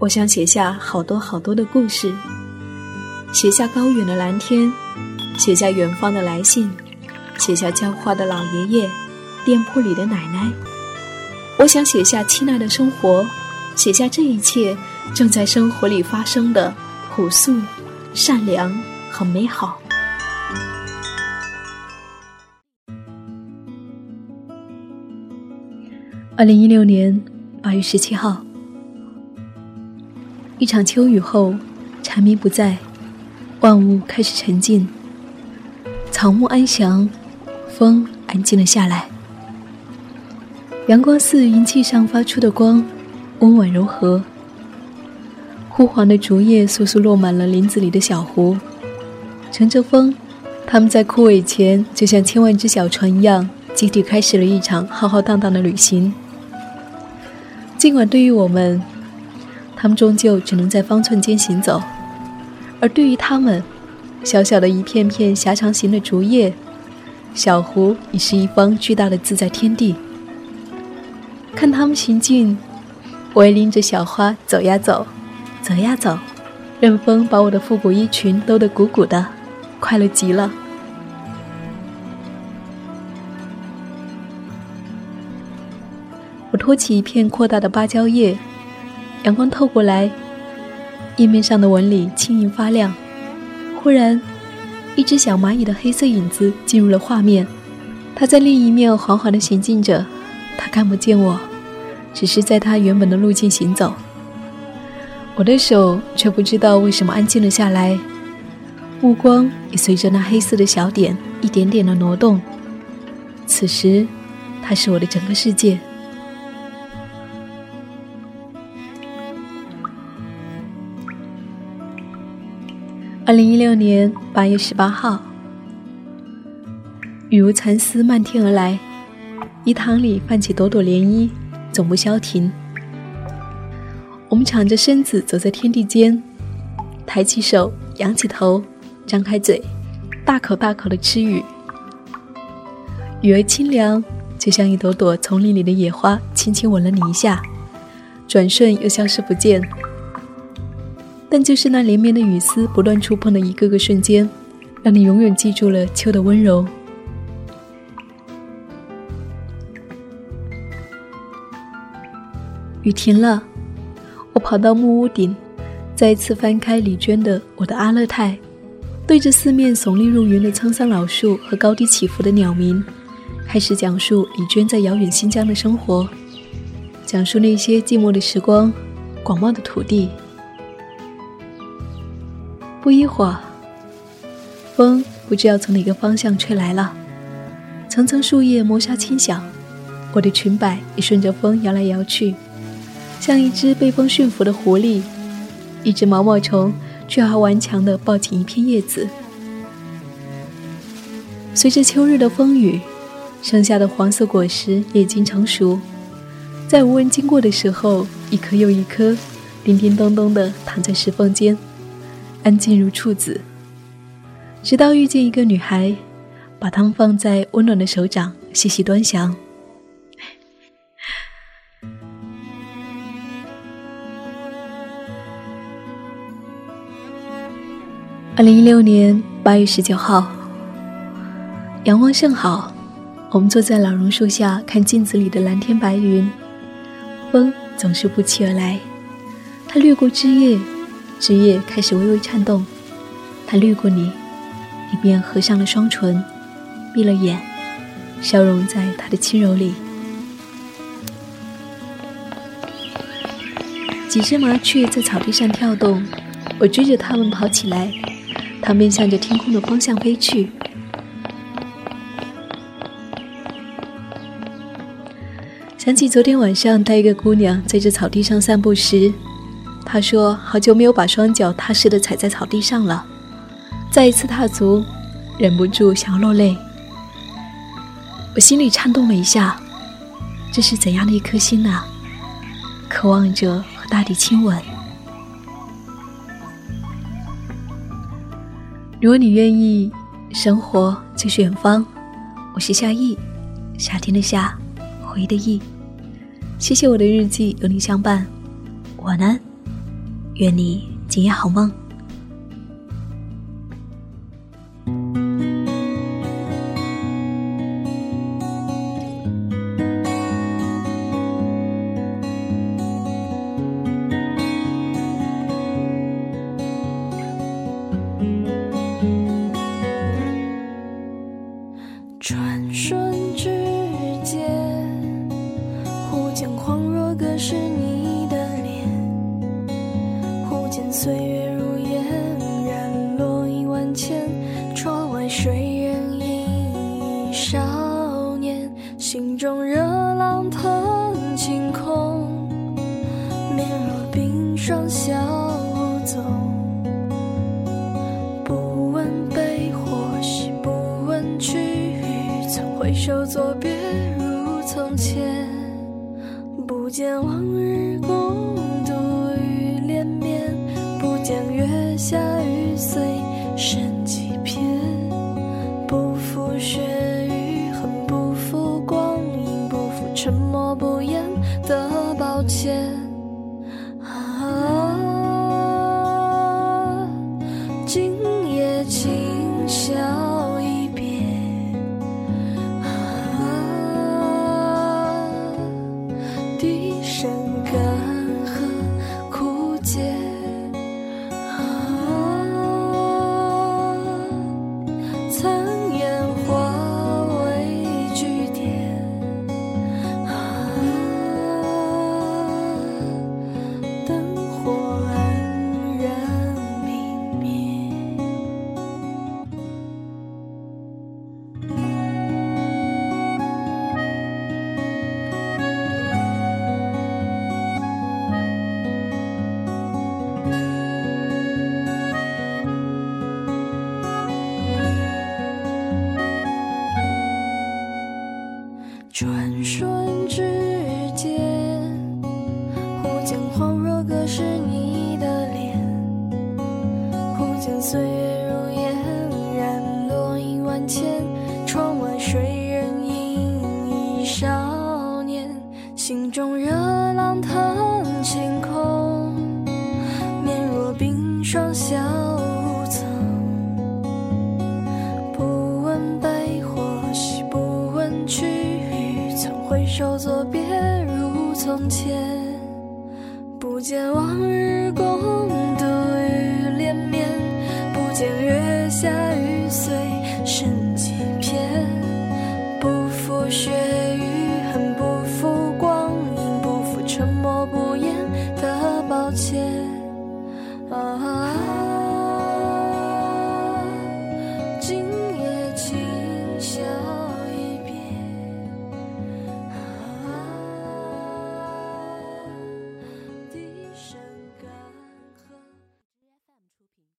我想写下好多好多的故事，写下高远的蓝天，写下远方的来信，写下浇花的老爷爷，店铺里的奶奶。我想写下亲爱的生活，写下这一切正在生活里发生的朴素、善良和美好。二零一六年八月十七号。一场秋雨后，蝉鸣不再，万物开始沉静，草木安详，风安静了下来。阳光似云气上发出的光，温婉柔和。枯黄的竹叶簌簌落满了林子里的小湖，乘着风，它们在枯萎前就像千万只小船一样，集体开始了一场浩浩荡荡的旅行。尽管对于我们，他们终究只能在方寸间行走，而对于他们，小小的一片片狭长形的竹叶，小湖已是一方巨大的自在天地。看他们行进，我也拎着小花走呀走，走呀走，任风把我的复古衣裙兜得鼓鼓的，快乐极了。我托起一片扩大的芭蕉叶。阳光透过来，叶面上的纹理轻盈发亮。忽然，一只小蚂蚁的黑色影子进入了画面。它在另一面缓缓地行进着，它看不见我，只是在它原本的路径行走。我的手却不知道为什么安静了下来，目光也随着那黑色的小点一点点的挪动。此时，它是我的整个世界。二零一六年八月十八号，雨如蚕丝漫天而来，饴塘里泛起朵朵涟漪，总不消停。我们敞着身子走在天地间，抬起手，仰起头，张开嘴，大口大口的吃雨。雨儿清凉，就像一朵朵丛林里的野花，轻轻吻了你一下，转瞬又消失不见。但就是那连绵的雨丝不断触碰的一个个瞬间，让你永远记住了秋的温柔。雨停了，我跑到木屋顶，再一次翻开李娟的《我的阿勒泰》，对着四面耸立入云的沧桑老树和高低起伏的鸟鸣，开始讲述李娟在遥远新疆的生活，讲述那些寂寞的时光，广袤的土地。不一会儿，风不知要从哪个方向吹来了，层层树叶摩擦轻响，我的裙摆也顺着风摇来摇去，像一只被风驯服的狐狸，一只毛毛虫却还顽强地抱紧一片叶子。随着秋日的风雨，剩下的黄色果实也已经成熟，在无人经过的时候，一颗又一颗，叮叮咚咚地躺在石缝间。安静如处子，直到遇见一个女孩，把它们放在温暖的手掌，细细端详。二零一六年八月十九号，阳光甚好，我们坐在老榕树下看镜子里的蓝天白云，风总是不期而来，它掠过枝叶。枝叶开始微微颤动，它掠过你，你便合上了双唇，闭了眼，消融在它的轻柔里。几只麻雀在草地上跳动，我追着它们跑起来，它们向着天空的方向飞去。想起昨天晚上带一个姑娘在这草地上散步时。他说：“好久没有把双脚踏实的踩在草地上了，再一次踏足，忍不住想要落泪。我心里颤动了一下，这是怎样的一颗心啊？渴望着和大地亲吻。如果你愿意，生活就是远方。我是夏意，夏天的夏，回忆的忆。谢谢我的日记有你相伴，晚安。”愿你今夜好梦。转瞬之间，忽见恍若隔世见往日共度与连绵，不见月下雨碎剩几片，不负雪与恨，不负光阴，不负沉默不言的抱歉。岁月如烟，染落一万千。窗外谁人影，一少年，心中热浪腾晴空，面若冰霜消纵，不问悲或喜，不问去。回首作别如从前，不见往日